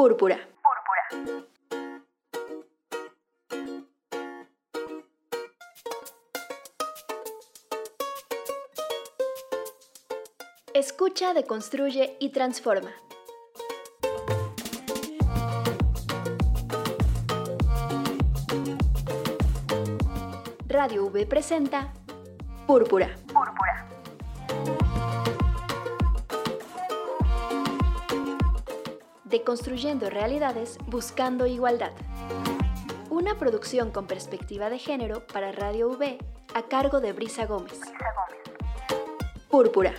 Púrpura. Escucha, deconstruye y transforma. Radio V presenta Púrpura. Púrpura. Deconstruyendo realidades buscando igualdad. Una producción con perspectiva de género para Radio V a cargo de Brisa Gómez. Púrpura.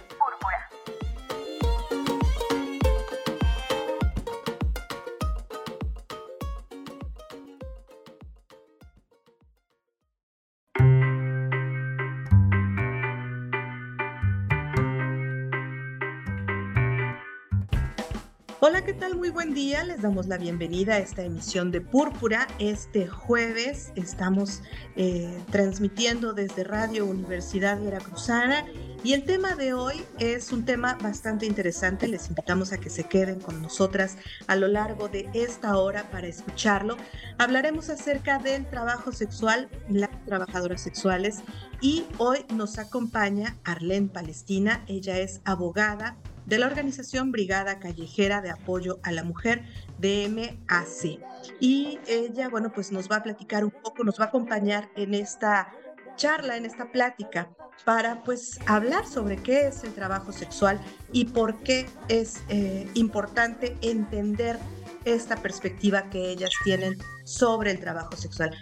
Hola, ¿qué tal? Muy buen día. Les damos la bienvenida a esta emisión de Púrpura. Este jueves estamos eh, transmitiendo desde Radio Universidad Veracruzana y el tema de hoy es un tema bastante interesante. Les invitamos a que se queden con nosotras a lo largo de esta hora para escucharlo. Hablaremos acerca del trabajo sexual, las trabajadoras sexuales y hoy nos acompaña Arlene Palestina. Ella es abogada de la organización Brigada Callejera de Apoyo a la Mujer, DMAC. Y ella, bueno, pues nos va a platicar un poco, nos va a acompañar en esta charla, en esta plática, para pues hablar sobre qué es el trabajo sexual y por qué es eh, importante entender esta perspectiva que ellas tienen sobre el trabajo sexual.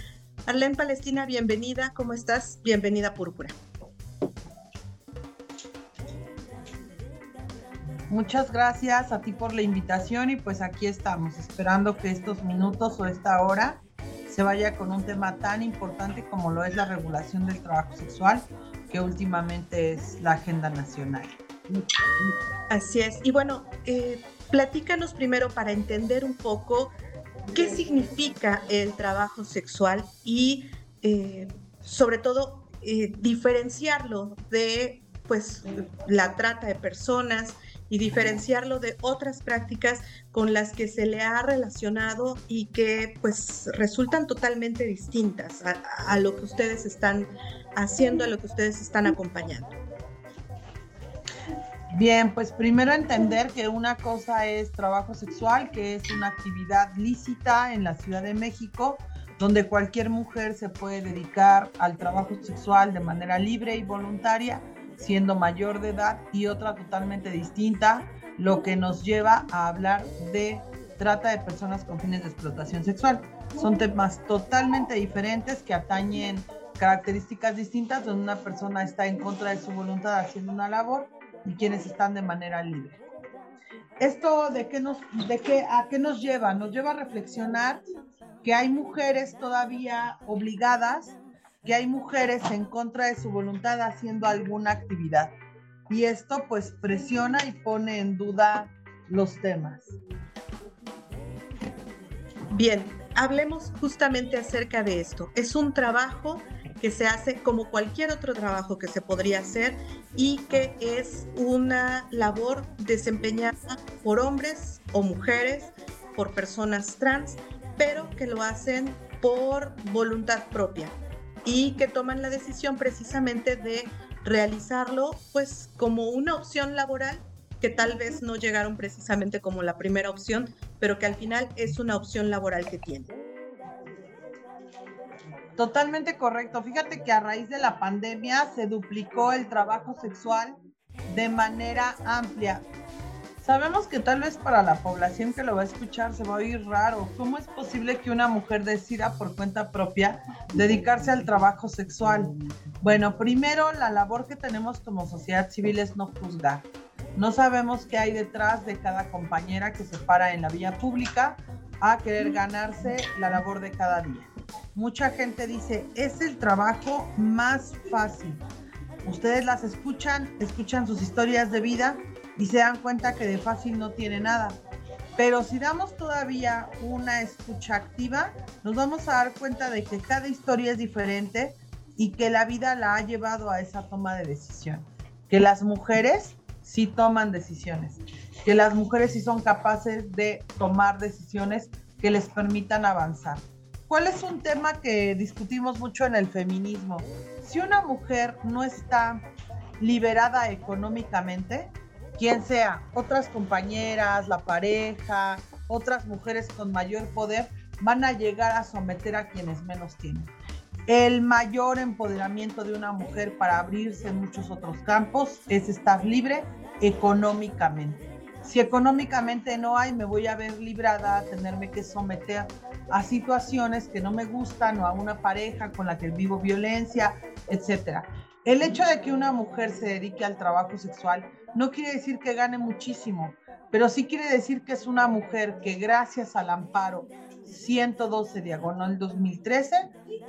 Arlene Palestina, bienvenida, ¿cómo estás? Bienvenida Púrpura. Muchas gracias a ti por la invitación y pues aquí estamos esperando que estos minutos o esta hora se vaya con un tema tan importante como lo es la regulación del trabajo sexual, que últimamente es la agenda nacional. Así es. Y bueno, eh, platícanos primero para entender un poco qué significa el trabajo sexual y eh, sobre todo eh, diferenciarlo de pues la trata de personas, y diferenciarlo de otras prácticas con las que se le ha relacionado y que pues resultan totalmente distintas a, lo que ustedes están haciendo, a lo que ustedes están acompañando. Bien, pues primero entender que una cosa es trabajo sexual, que es una actividad lícita en la Ciudad de México, donde cualquier mujer se puede dedicar al trabajo sexual de manera libre y voluntaria siendo mayor de edad y otra totalmente distinta, lo que nos lleva a hablar de trata de personas con fines de explotación sexual. Son temas totalmente diferentes que atañen características distintas donde una persona está en contra de su voluntad haciendo una labor y quienes están de manera libre. Esto de qué nos de qué a qué nos lleva? Nos lleva a reflexionar que hay mujeres todavía obligadas que hay mujeres en contra de su voluntad haciendo alguna actividad. Y esto pues presiona y pone en duda los temas. Bien, hablemos justamente acerca de esto. Es un trabajo que se hace como cualquier otro trabajo que se podría hacer y que es una labor desempeñada por hombres o mujeres, por personas trans, pero que lo hacen por voluntad propia y que toman la decisión precisamente de realizarlo pues como una opción laboral que tal vez no llegaron precisamente como la primera opción, pero que al final es una opción laboral que tienen. Totalmente correcto. Fíjate que a raíz de la pandemia se duplicó el trabajo sexual de manera amplia. Sabemos que tal vez para la población que lo va a escuchar se va a oír raro. ¿Cómo es posible que una mujer decida por cuenta propia dedicarse al trabajo sexual? Bueno, primero la labor que tenemos como sociedad civil es no juzgar. No sabemos qué hay detrás de cada compañera que se para en la vía pública a querer ganarse la labor de cada día. Mucha gente dice, es el trabajo más fácil. Ustedes las escuchan, escuchan sus historias de vida y se dan cuenta que de fácil no tiene nada. Pero si damos todavía una escucha activa, nos vamos a dar cuenta de que cada historia es diferente y que la vida la ha llevado a esa toma de decisión. Que las mujeres sí toman decisiones. que las mujeres sí son capaces de tomar decisiones que les permitan avanzar. ¿Cuál es un tema que discutimos mucho en el feminismo? Si una mujer no está liberada económicamente, quien sea, otras compañeras, la pareja, otras mujeres con mayor poder, van a llegar a someter a quienes menos tienen. El mayor empoderamiento de una mujer para abrirse en muchos otros campos es estar libre económicamente. Si económicamente no hay, me voy a ver librada a tenerme que someter a situaciones que no me gustan o a una pareja con la que vivo violencia, etc. El hecho de que una mujer se dedique al trabajo sexual no quiere decir que gane muchísimo, pero sí quiere decir que es una mujer que gracias al amparo 112 diagonal 2013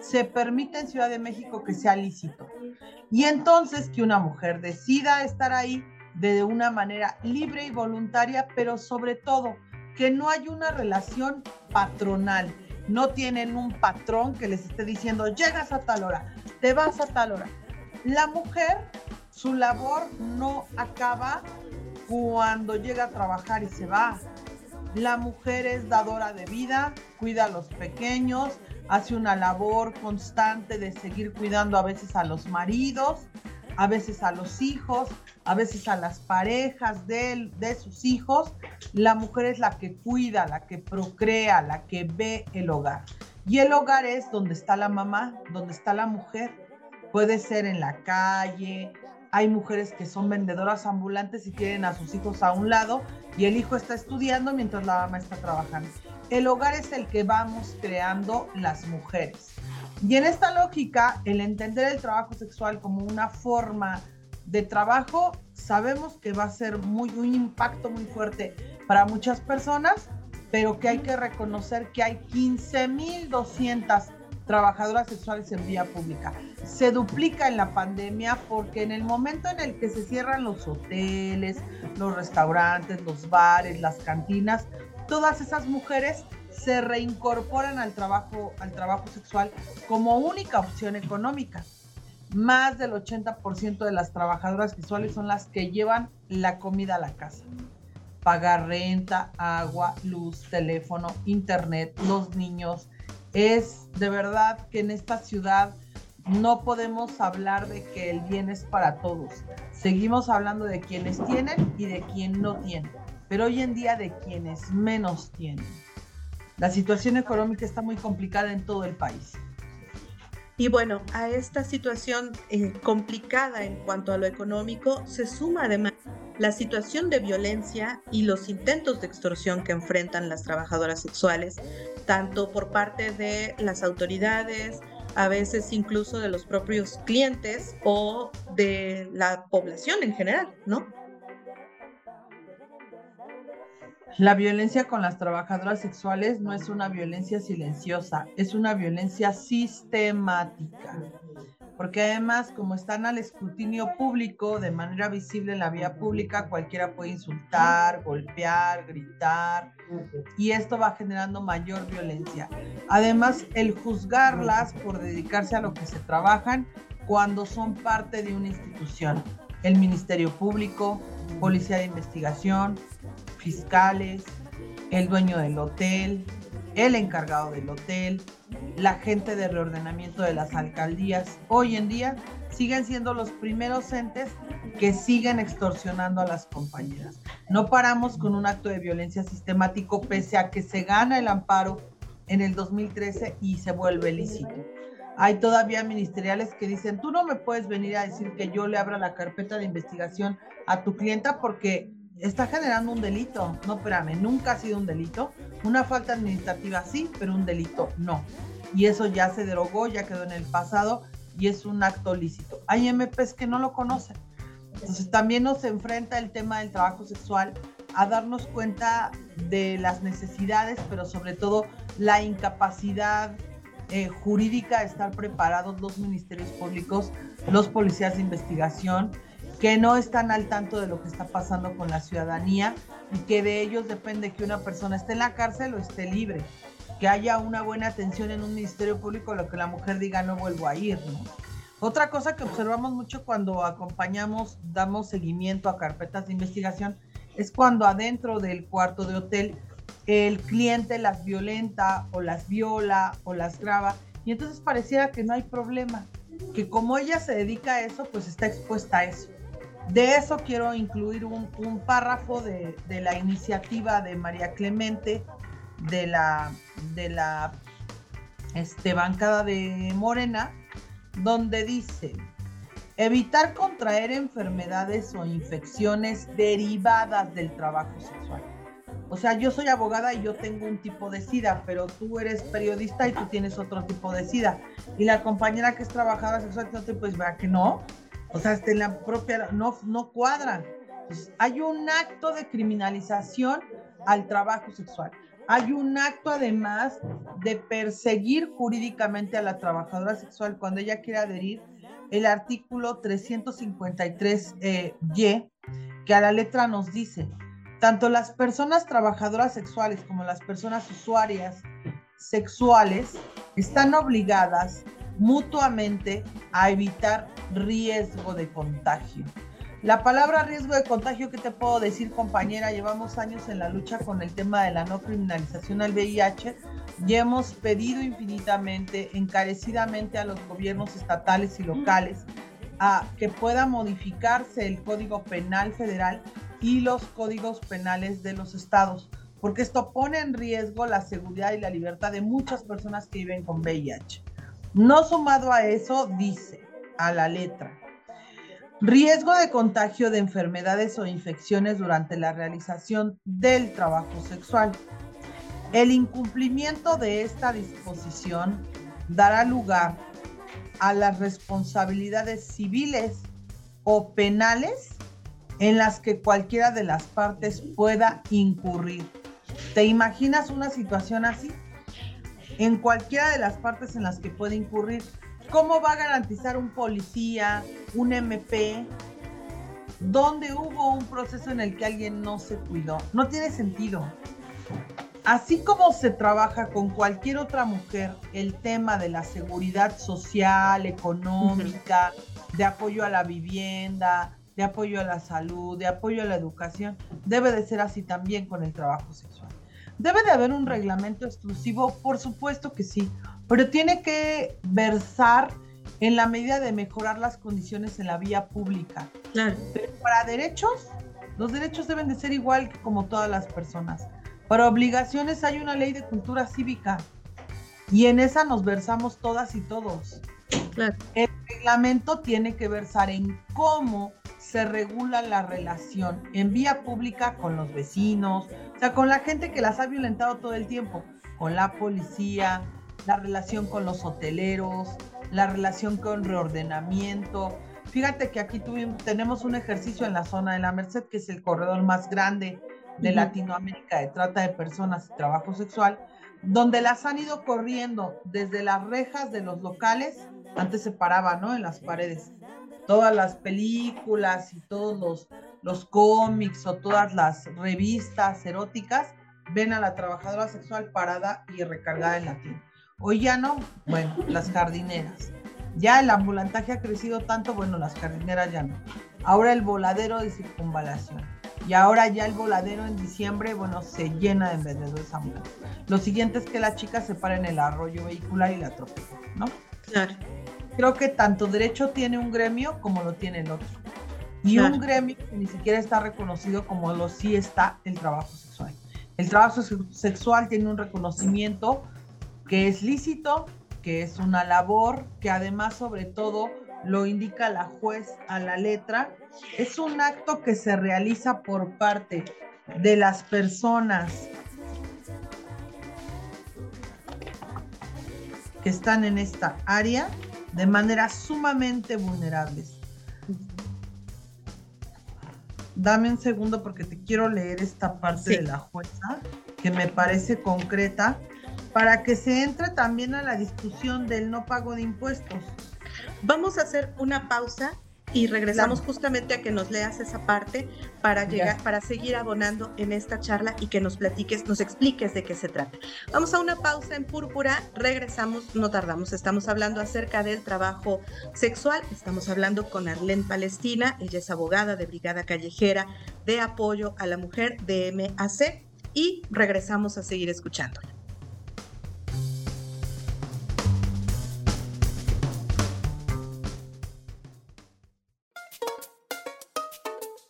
se permite en Ciudad de México que sea lícito. Y entonces que una mujer decida estar ahí de una manera libre y voluntaria, pero sobre todo que no hay una relación patronal. No tienen un patrón que les esté diciendo, llegas a tal hora, te vas a tal hora. La mujer, su labor no acaba cuando llega a trabajar y se va. La mujer es dadora de vida, cuida a los pequeños, hace una labor constante de seguir cuidando a veces a los maridos, a veces a los hijos, a veces a las parejas de, de sus hijos. La mujer es la que cuida, la que procrea, la que ve el hogar. Y el hogar es donde está la mamá, donde está la mujer. Puede ser en la calle, hay mujeres que son vendedoras ambulantes y tienen a sus hijos a un lado y el hijo está estudiando mientras la mamá está trabajando. El hogar es el que vamos creando las mujeres. Y en esta lógica, el entender el trabajo sexual como una forma de trabajo, sabemos que va a ser muy, un impacto muy fuerte para muchas personas, pero que hay que reconocer que hay 15.200 trabajadoras sexuales en vía pública. Se duplica en la pandemia porque en el momento en el que se cierran los hoteles, los restaurantes, los bares, las cantinas, todas esas mujeres se reincorporan al trabajo, al trabajo sexual como única opción económica. Más del 80% de las trabajadoras sexuales son las que llevan la comida a la casa. Pagar renta, agua, luz, teléfono, internet, los niños, es de verdad que en esta ciudad no podemos hablar de que el bien es para todos. Seguimos hablando de quienes tienen y de quien no tiene, pero hoy en día de quienes menos tienen. La situación económica está muy complicada en todo el país. Y bueno, a esta situación eh, complicada en cuanto a lo económico se suma además la situación de violencia y los intentos de extorsión que enfrentan las trabajadoras sexuales, tanto por parte de las autoridades, a veces incluso de los propios clientes o de la población en general, ¿no? La violencia con las trabajadoras sexuales no es una violencia silenciosa, es una violencia sistemática. Porque además, como están al escrutinio público, de manera visible en la vía pública, cualquiera puede insultar, golpear, gritar, y esto va generando mayor violencia. Además, el juzgarlas por dedicarse a lo que se trabajan cuando son parte de una institución, el Ministerio Público, Policía de Investigación, fiscales, el dueño del hotel, el encargado del hotel, la gente de reordenamiento de las alcaldías, hoy en día siguen siendo los primeros entes que siguen extorsionando a las compañeras. No paramos con un acto de violencia sistemático pese a que se gana el amparo en el 2013 y se vuelve lícito. Hay todavía ministeriales que dicen, tú no me puedes venir a decir que yo le abra la carpeta de investigación a tu clienta porque está generando un delito. No, espérame, nunca ha sido un delito. Una falta administrativa sí, pero un delito no. Y eso ya se derogó, ya quedó en el pasado y es un acto lícito. Hay MPs que no lo conocen. Entonces también nos enfrenta el tema del trabajo sexual a darnos cuenta de las necesidades, pero sobre todo la incapacidad eh, jurídica de estar preparados los ministerios públicos, los policías de investigación, que no están al tanto de lo que está pasando con la ciudadanía y que de ellos depende que una persona esté en la cárcel o esté libre, que haya una buena atención en un ministerio público, lo que la mujer diga no vuelvo a ir. Otra cosa que observamos mucho cuando acompañamos, damos seguimiento a carpetas de investigación, es cuando adentro del cuarto de hotel el cliente las violenta o las viola o las graba y entonces pareciera que no hay problema, que como ella se dedica a eso, pues está expuesta a eso. De eso quiero incluir un, párrafo de, la iniciativa de María Clemente de la, de la este, bancada de Morena, donde dice, evitar contraer enfermedades o infecciones derivadas del trabajo sexual. O sea, yo soy abogada y yo tengo un tipo de SIDA, pero tú eres periodista y tú tienes otro tipo de SIDA. Y la compañera que es trabajadora sexual, pues vea que no. O sea, este, la propia, no, no cuadran. hay un acto de criminalización al trabajo sexual. Hay un acto además de perseguir jurídicamente a la trabajadora sexual cuando ella quiere adherir el artículo 353Y, eh, que a la letra nos dice, tanto las personas trabajadoras sexuales como las personas usuarias sexuales están obligadas mutuamente a evitar riesgo de contagio. La palabra riesgo de contagio, ¿qué te puedo decir, compañera? Llevamos años en la lucha con el tema de la no criminalización al VIH y hemos pedido infinitamente, encarecidamente a los gobiernos estatales y locales a que pueda modificarse el Código Penal Federal y los códigos penales de los estados, porque esto pone en riesgo la seguridad y la libertad de muchas personas que viven con VIH. No sumado a eso, dice a la letra, riesgo de contagio de enfermedades o infecciones durante la realización del trabajo sexual. El incumplimiento de esta disposición dará lugar a las responsabilidades civiles o penales en las que cualquiera de las partes pueda incurrir. ¿Te imaginas una situación así? En cualquiera de las partes en las que puede incurrir. ¿Cómo va a garantizar un policía, un MP, donde hubo un proceso en el que alguien no se cuidó? No tiene sentido. Así como se trabaja con cualquier otra mujer el tema de la seguridad social, económica, de apoyo a la vivienda, de apoyo a la salud, de apoyo a la educación, debe de ser así también con el trabajo sexual. ¿Debe de haber un reglamento exclusivo? Por supuesto que sí, pero tiene que versar en la medida de mejorar las condiciones en la vía pública. Claro. Pero para derechos, los derechos deben de ser igual que como todas las personas. Para obligaciones hay una ley de cultura cívica y en esa nos versamos todas y todos. Claro. El reglamento tiene que versar en cómo se regula la relación en vía pública con los vecinos, o sea, con la gente que las ha violentado todo el tiempo, con la policía, la relación con los hoteleros, la relación con reordenamiento. Fíjate que aquí tuvimos, tenemos un ejercicio en la zona de la Merced, que es el corredor más grande de Latinoamérica de trata de personas y trabajo sexual, donde las han ido corriendo desde las rejas de los locales, antes se paraba, ¿no? En las paredes, todas las películas y todos los, los cómics o todas las revistas eróticas ven a la trabajadora sexual parada y recargada en la. Hoy ya no, bueno, las jardineras. Ya el ambulantaje ha crecido tanto, bueno, las jardineras ya no. Ahora el voladero de circunvalación. Y ahora ya el voladero en diciembre, bueno, se llena de vendedores ambulantes. Lo siguiente es que la chica se para en el arroyo vehicular y la atropella, ¿no? Claro creo que tanto derecho tiene un gremio como lo tiene el otro. Y un gremio que ni siquiera está reconocido como lo sí está el trabajo sexual. El trabajo sexual tiene un reconocimiento que es lícito, que es una labor, que además sobre todo lo indica la juez a la letra. Es un acto que se realiza por parte de las personas que están en esta área de manera sumamente vulnerables. Dame un segundo porque te quiero leer esta parte de la jueza que me parece concreta para que se entre también a la discusión del no pago de impuestos. Vamos a hacer una pausa y regresamos justamente a que nos leas esa parte para llegar, para seguir abonando en esta charla y que nos platiques, nos expliques de qué se trata. Vamos a una pausa en púrpura, regresamos, no tardamos, estamos hablando acerca del trabajo sexual, estamos hablando con Arlene Palestina, ella es abogada de Brigada Callejera de Apoyo a la Mujer de MAC y regresamos a seguir escuchándola.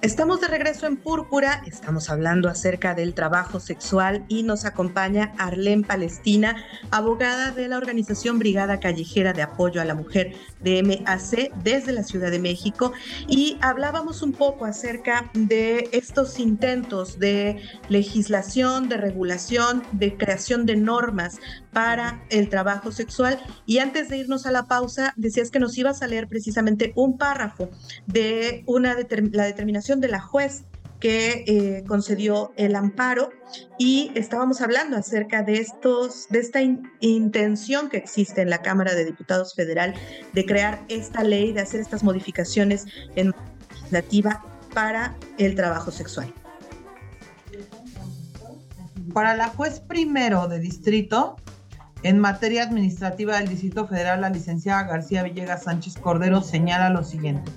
Estamos de regreso en Púrpura, estamos hablando acerca del trabajo sexual y nos acompaña Arlene Palestina, abogada de la organización Brigada Callejera de Apoyo a la Mujer de MAC desde la Ciudad de México. Y hablábamos un poco acerca de estos intentos de legislación, de regulación, de creación de normas para el trabajo sexual. Y antes de irnos a la pausa decías que nos ibas a leer precisamente un párrafo de una la determinación de la juez que eh, concedió el amparo y estábamos hablando acerca de estos de esta intención que existe en la Cámara de Diputados Federal de crear esta ley de hacer estas modificaciones en legislativa para el trabajo sexual. Para la juez primero de distrito en materia administrativa del Distrito Federal, la licenciada García Villegas Sánchez Cordero señala lo siguiente.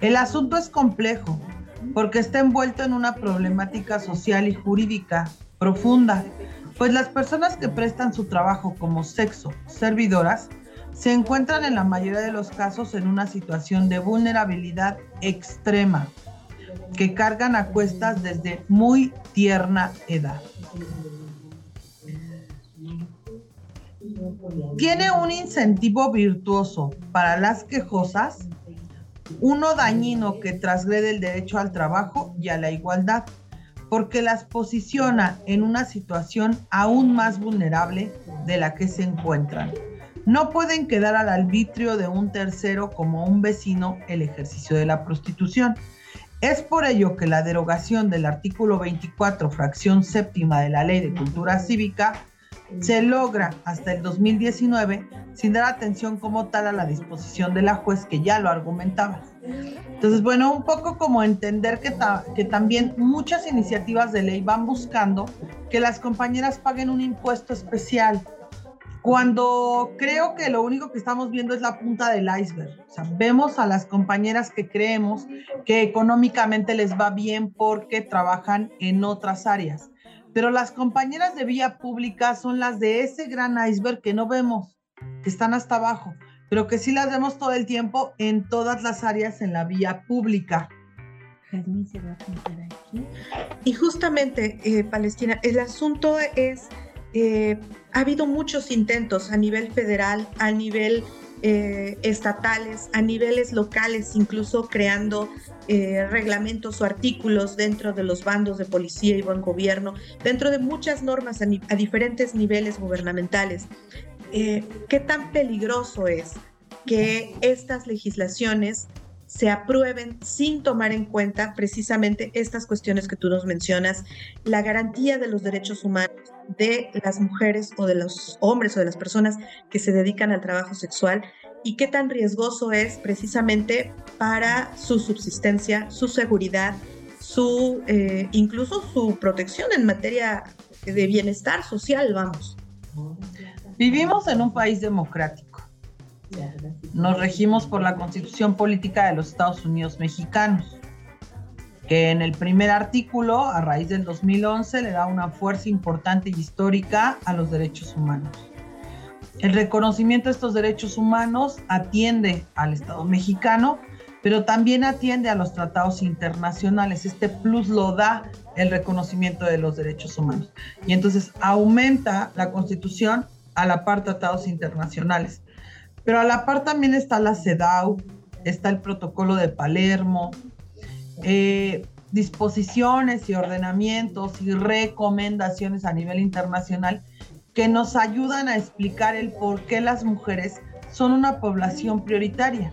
El asunto es complejo, porque está envuelto en una problemática social y jurídica profunda, pues las personas que prestan su trabajo como sexo servidoras se encuentran en la mayoría de los casos en una situación de vulnerabilidad extrema, que cargan a cuestas desde muy tierna edad. Tiene un incentivo virtuoso para las quejosas uno dañino que trasgrede el derecho al trabajo y a la igualdad, porque las posiciona en una situación aún más vulnerable de la que se encuentran. No pueden quedar al arbitrio de un tercero como un vecino el ejercicio de la prostitución. Es por ello que la derogación del artículo 24, fracción séptima de la Ley de Cultura Cívica, se logra hasta el 2019 sin dar atención como tal a la disposición de la juez que ya lo argumentaba. Entonces, bueno, un poco como entender que, que también muchas iniciativas de ley van buscando que las compañeras paguen un impuesto especial, cuando creo que lo único que estamos viendo es la punta del iceberg. O sea, vemos a las compañeras que creemos que económicamente les va bien porque trabajan en otras áreas pero las compañeras de vía pública son las de ese gran iceberg que no vemos, que están hasta abajo, pero que sí las vemos todo el tiempo en todas las áreas en la vía pública. Y justamente, eh, Palestina, el asunto es, eh, ha habido muchos intentos a nivel federal, a nivel eh, estatales, a niveles locales, incluso creando eh, reglamentos o artículos dentro de los bandos de policía y buen gobierno, dentro de muchas normas a, diferentes niveles gubernamentales. Eh, ¿Qué tan peligroso es que estas legislaciones se aprueben sin tomar en cuenta precisamente estas cuestiones que tú nos mencionas, la garantía de los derechos humanos de las mujeres o de los hombres o de las personas que se dedican al trabajo sexual y qué tan riesgoso es precisamente para su subsistencia, su seguridad, su eh, incluso su protección en materia de bienestar social, vamos. Vivimos en un país democrático nos regimos por la constitución política de los Estados Unidos mexicanos, que en el primer artículo, a raíz del 2011, le da una fuerza importante y histórica a los derechos humanos. El reconocimiento de estos derechos humanos atiende al Estado mexicano, pero también atiende a los tratados internacionales. Este plus lo da el reconocimiento de los derechos humanos. Y entonces aumenta la constitución a la par tratados internacionales. Pero a la par también está la CEDAW, está el protocolo de Palermo, eh, disposiciones y ordenamientos y recomendaciones a nivel internacional que nos ayudan a explicar el por qué las mujeres son una población prioritaria.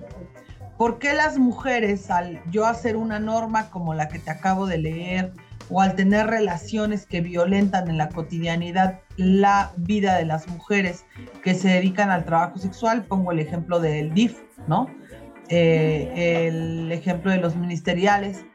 ¿Por qué las mujeres, al yo hacer una norma como la que te acabo de leer, o al tener relaciones que violentan en la cotidianidad la vida de las mujeres que se dedican al trabajo sexual. Pongo el ejemplo del DIF, ¿no? Eh, el ejemplo de los ministeriales.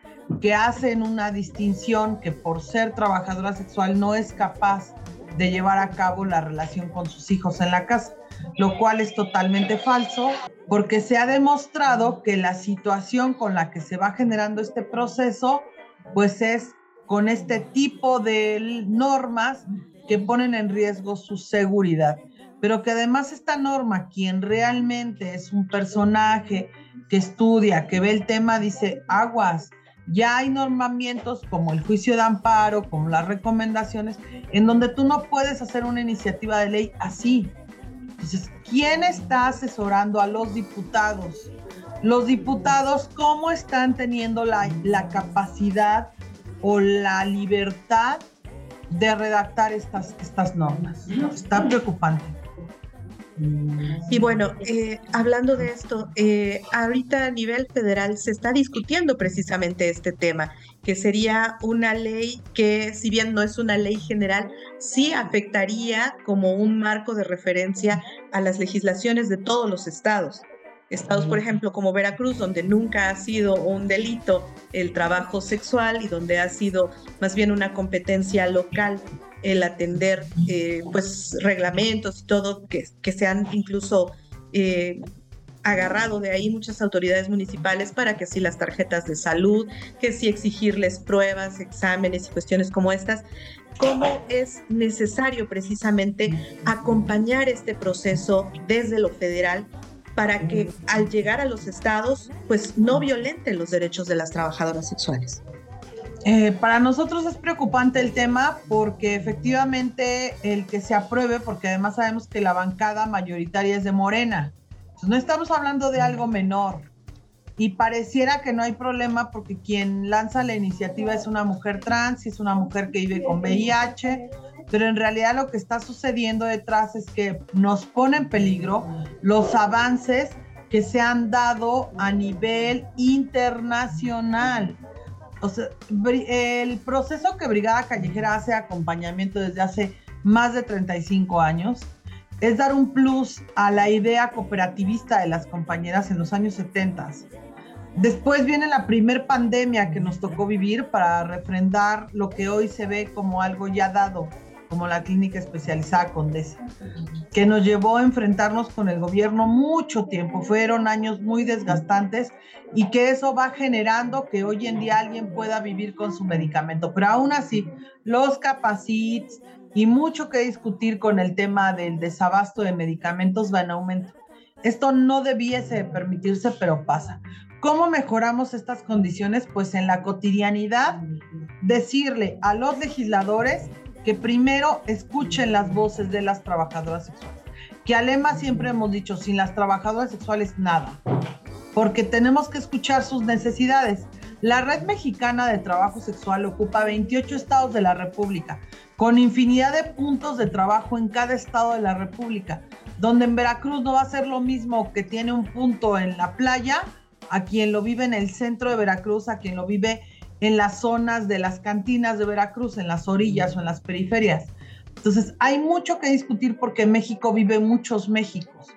que hacen una distinción que por ser trabajadora sexual no es capaz de llevar a cabo la relación con sus hijos en la casa, lo cual es totalmente falso porque se ha demostrado que la situación con la que se va generando este proceso pues es con este tipo de normas que ponen en riesgo su seguridad, pero que además esta norma, quien realmente es un personaje que estudia, que ve el tema, dice, aguas, ya hay normamientos como el juicio de amparo, como las recomendaciones, en donde tú no puedes hacer una iniciativa de ley así. Entonces, ¿quién está asesorando a los diputados? Los diputados, ¿cómo están teniendo la, la capacidad o la libertad de redactar estas, estas normas? Está preocupante. Y bueno, eh, hablando de esto, eh, ahorita a nivel federal se está discutiendo precisamente este tema, que sería una ley que, si bien no es una ley general, sí afectaría como un marco de referencia a las legislaciones de todos los estados. Estados, por ejemplo, como Veracruz, donde nunca ha sido un delito el trabajo sexual y donde ha sido más bien una competencia local el atender eh, pues reglamentos y todo que, que se han incluso eh, agarrado de ahí muchas autoridades municipales para que si las tarjetas de salud, que si exigirles pruebas, exámenes y cuestiones como estas, cómo es necesario precisamente acompañar este proceso desde lo federal para que al llegar a los estados pues no violenten los derechos de las trabajadoras sexuales. Eh, para nosotros es preocupante el tema porque efectivamente el que se apruebe, porque además sabemos que la bancada mayoritaria es de Morena. no estamos hablando de algo menor. Y pareciera que no hay problema porque quien lanza la iniciativa es una mujer trans y es una mujer que vive con VIH, pero en realidad lo que está sucediendo detrás es que nos pone en peligro los avances que se han dado a nivel internacional o sea, el proceso que Brigada Callejera hace acompañamiento desde hace más de 35 años es dar un plus a la idea cooperativista de las compañeras en los años 70. Después viene la primer pandemia que nos tocó vivir para refrendar lo que hoy se ve como algo ya dado, como la clínica especializada Condesa, que nos llevó a enfrentarnos con el gobierno mucho tiempo. Fueron años muy desgastantes y que eso va generando que hoy en día alguien pueda vivir con su medicamento. Pero aún así, los capacits y mucho que discutir con el tema del desabasto de medicamentos va en aumento. Esto no debiese permitirse, pero pasa. ¿Cómo mejoramos estas condiciones? Pues en la cotidianidad, decirle a los legisladores que primero escuchen las voces de las trabajadoras sexuales. Que Alema siempre hemos dicho, sin las trabajadoras sexuales nada, porque tenemos que escuchar sus necesidades. La Red Mexicana de Trabajo Sexual ocupa 28 estados de la República, con infinidad de puntos de trabajo en cada estado de la República, donde en Veracruz no va a ser lo mismo que tiene un punto en la playa, a quien lo vive en el centro de Veracruz, a quien lo vive en las zonas de las cantinas de Veracruz, en las orillas o en las periferias. Entonces, hay mucho que discutir porque México vive muchos Méxicos.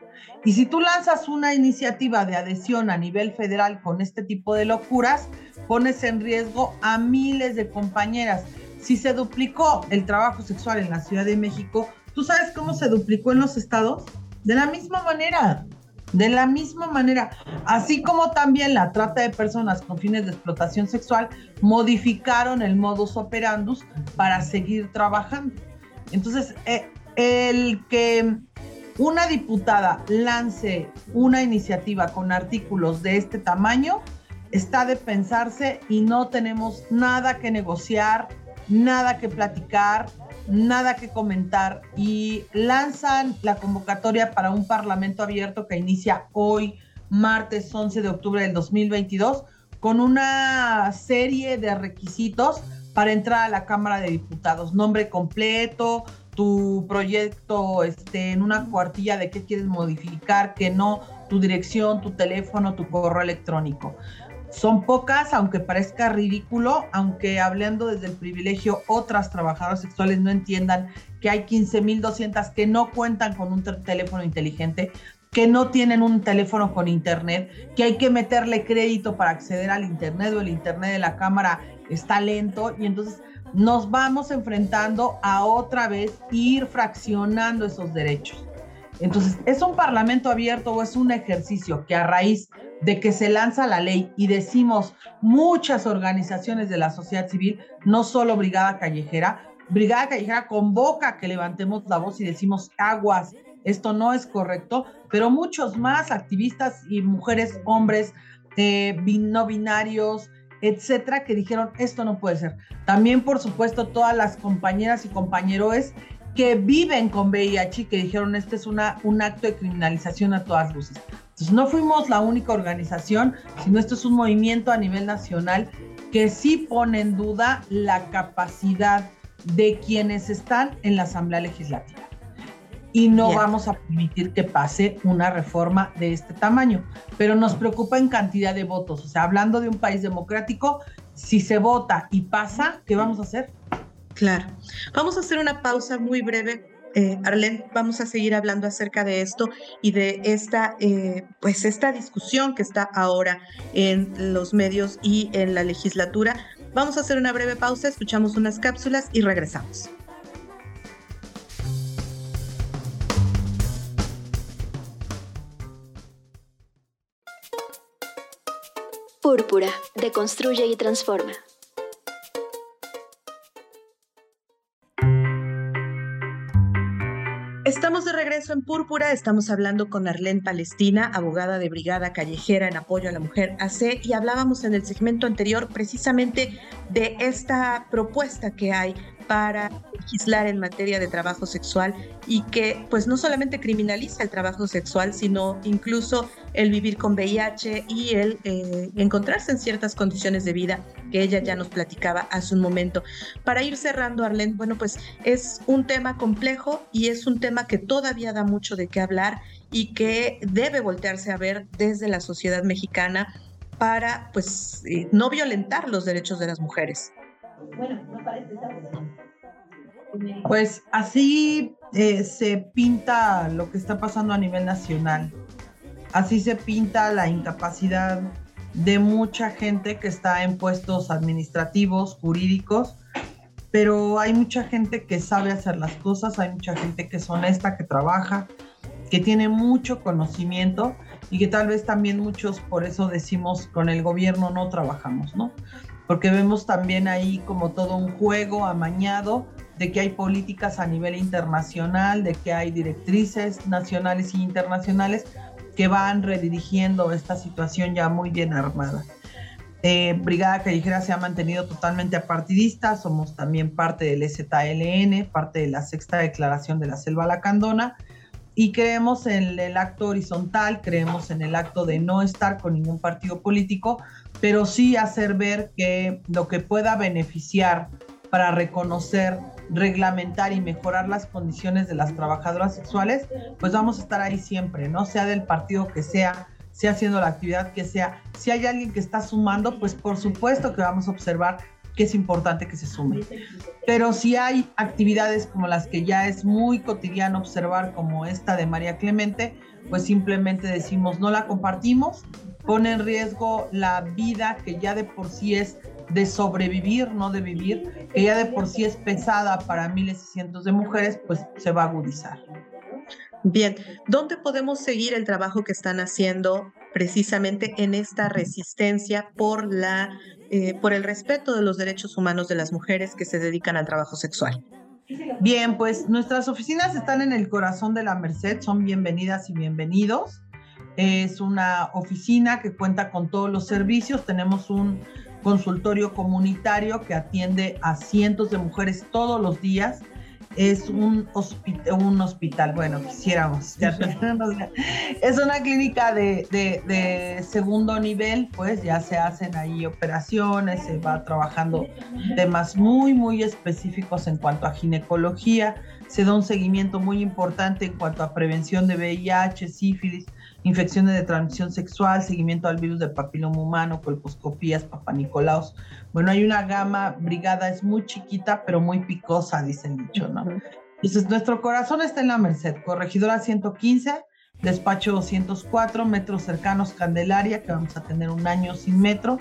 Y si tú lanzas una iniciativa de adhesión a nivel federal con este tipo de locuras, pones en riesgo a miles de compañeras. Si se duplicó el trabajo sexual en la Ciudad de México, ¿tú sabes cómo se duplicó en los estados? De la misma manera. De la misma manera, así como también la trata de personas con fines de explotación sexual, modificaron el modus operandus para seguir trabajando. Entonces, eh, el que una diputada lance una iniciativa con artículos de este tamaño está de pensarse y no tenemos nada que negociar, nada que platicar, nada que comentar y lanzan la convocatoria para un parlamento abierto que inicia hoy, martes 11 de octubre del 2022, con una serie de requisitos para entrar a la Cámara de Diputados. Nombre completo, tu proyecto este, en una cuartilla de qué quieres modificar, qué no, tu dirección, tu teléfono, tu correo electrónico. Son pocas, aunque parezca ridículo, aunque hablando desde el privilegio, otras trabajadoras sexuales no entiendan que hay 15.200 que no cuentan con un teléfono inteligente, que no tienen un teléfono con internet, que hay que meterle crédito para acceder al internet o el internet de la cámara está lento y entonces nos vamos enfrentando a otra vez ir fraccionando esos derechos. Entonces, ¿es un parlamento abierto o es un ejercicio que a raíz de que se lanza la ley y decimos muchas organizaciones de la sociedad civil, no solo Brigada Callejera, Brigada Callejera convoca que levantemos la voz y decimos aguas, esto no es correcto, pero muchos más activistas y mujeres, hombres, eh, no binarios, etcétera, que dijeron esto no puede ser. También, por supuesto, todas las compañeras y compañeros que viven con VIH y que dijeron este es una, un acto de criminalización a todas luces. Entonces, no fuimos la única organización, sino esto es un movimiento a nivel nacional que sí pone en duda la capacidad de quienes están en la Asamblea Legislativa y no vamos a permitir que pase una reforma de este tamaño. Pero nos preocupa en cantidad de votos. O sea, hablando de un país democrático, si se vota y pasa, ¿qué vamos a hacer? Claro. Vamos a hacer una pausa muy breve. Eh, vamos a seguir hablando acerca de esto y de esta, eh, pues esta discusión que está ahora en los medios y en la legislatura. Vamos a hacer una breve pausa, escuchamos unas cápsulas y regresamos. Púrpura, deconstruye y transforma. Estamos de regreso en Púrpura, estamos hablando con Arlene Palestina, abogada de Brigada Callejera en apoyo a la mujer AC, y hablábamos en el segmento anterior precisamente de esta propuesta que hay para legislar en materia de trabajo sexual y que pues no solamente criminaliza el trabajo sexual, sino incluso el vivir con VIH y el eh, encontrarse en ciertas condiciones de vida que ella ya nos platicaba hace un momento. Para ir cerrando, Arlene, bueno, pues es un tema complejo y es un tema que todavía da mucho de qué hablar y que debe voltearse a ver desde la sociedad mexicana para pues eh, no violentar los derechos de las mujeres. Bueno, no parece Pues así eh, se pinta lo que está pasando a nivel nacional. Así se pinta la incapacidad de mucha gente que está en puestos administrativos, jurídicos, pero hay mucha gente que sabe hacer las cosas, hay mucha gente que es honesta, que trabaja, que tiene mucho conocimiento y que tal vez también muchos por eso decimos con el gobierno no trabajamos, ¿no? Porque vemos también ahí como todo un juego amañado de que hay políticas a nivel internacional, de que hay directrices nacionales y internacionales que van redirigiendo esta situación ya muy bien armada. Eh, Brigada Callejera se ha mantenido totalmente apartidista, somos también parte del ZLN, parte de la sexta declaración de la Selva Lacandona, y creemos en el acto horizontal, creemos en el acto de no estar con ningún partido político, pero sí hacer ver que lo que pueda beneficiar para reconocer, reglamentar y mejorar las condiciones de las trabajadoras sexuales, pues vamos a estar ahí siempre, ¿no? Sea del partido que sea, sea haciendo la actividad que sea. Si hay alguien que está sumando, pues por supuesto que vamos a observar que es importante que se sume. Pero si hay actividades como las que ya es muy cotidiano observar, como esta de María Clemente, pues simplemente decimos no la compartimos pone en riesgo la vida que ya de por sí es de sobrevivir, no de vivir, que ya de por sí es pesada para miles y cientos de mujeres, pues se va a agudizar. Bien, ¿dónde podemos seguir el trabajo que están haciendo precisamente en esta resistencia por la eh, por el respeto de los derechos humanos de las mujeres que se dedican al trabajo sexual? Bien, pues nuestras oficinas están en el corazón de la Merced, son bienvenidas y bienvenidos. Es una oficina que cuenta con todos los servicios. Tenemos un consultorio comunitario que atiende a cientos de mujeres todos los días. Es un, hospital, un hospital, bueno, quisiéramos. es una clínica de, de, segundo nivel, pues ya se hacen ahí operaciones, se va trabajando temas muy, muy específicos en cuanto a ginecología, se da un seguimiento muy importante en cuanto a prevención de VIH, sífilis, infecciones de transmisión sexual, seguimiento al virus del papiloma humano, colposcopías, papanicolaos. Bueno, hay una gama, brigada es muy chiquita, pero muy picosa, dicen dicho, ¿no? Entonces, nuestro corazón está en la Merced, corregidora 115, despacho 204, metros cercanos Candelaria, que vamos a tener un año sin metro.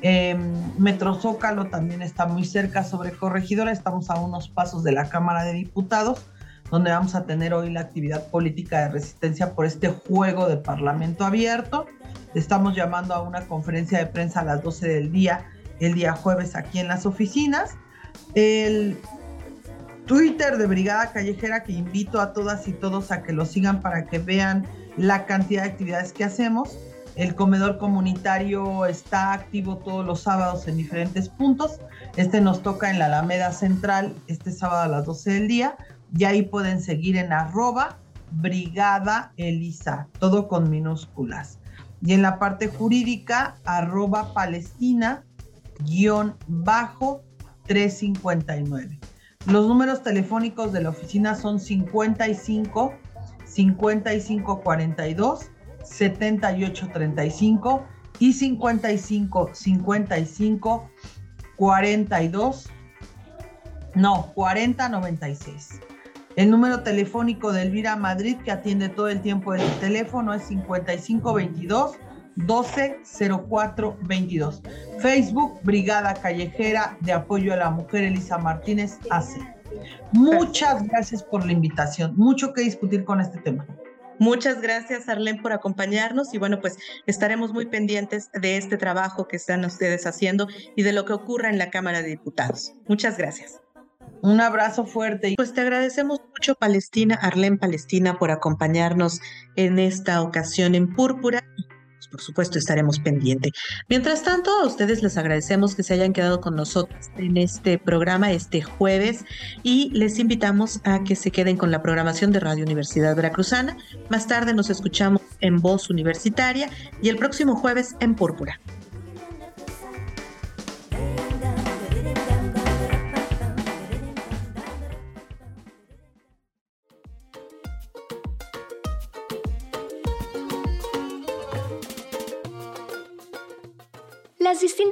Eh, metro Zócalo también está muy cerca sobre Corregidora, estamos a unos pasos de la Cámara de Diputados, donde vamos a tener hoy la actividad política de resistencia por este juego de Parlamento abierto. Estamos llamando a una conferencia de prensa a las 12 del día, el día jueves aquí en las oficinas. El Twitter de Brigada Callejera que invito a todas y todos a que lo sigan para que vean la cantidad de actividades que hacemos. El comedor comunitario está activo todos los sábados en diferentes puntos. Este nos toca en la Alameda Central este sábado a las 12 del día. Y ahí pueden seguir en arroba Brigada Elisa, todo con minúsculas. Y en la parte jurídica, arroba Palestina, guion bajo 359. Los números telefónicos de la oficina son 55 55 42 78 35 y 55 55 42 no 40 96. El número telefónico de Elvira Madrid que atiende todo el tiempo el teléfono es 55 22 12 04 22. Facebook, Brigada Callejera de Apoyo a la Mujer Elisa Martínez AC. Muchas gracias por la invitación. Mucho que discutir con este tema. Muchas gracias, Arlene, por acompañarnos y bueno, pues estaremos muy pendientes de este trabajo que están ustedes haciendo y de lo que ocurra en la Cámara de Diputados. Muchas gracias. Un abrazo fuerte. Pues te agradecemos mucho, Palestina, Arlene Palestina, por acompañarnos en esta ocasión en Púrpura por supuesto estaremos pendientes. Mientras tanto, a ustedes les agradecemos que se hayan quedado con nosotros en este programa este jueves y les invitamos a que se queden con la programación de Radio Universidad Veracruzana. Más tarde nos escuchamos en Voz Universitaria y el próximo jueves en Púrpura.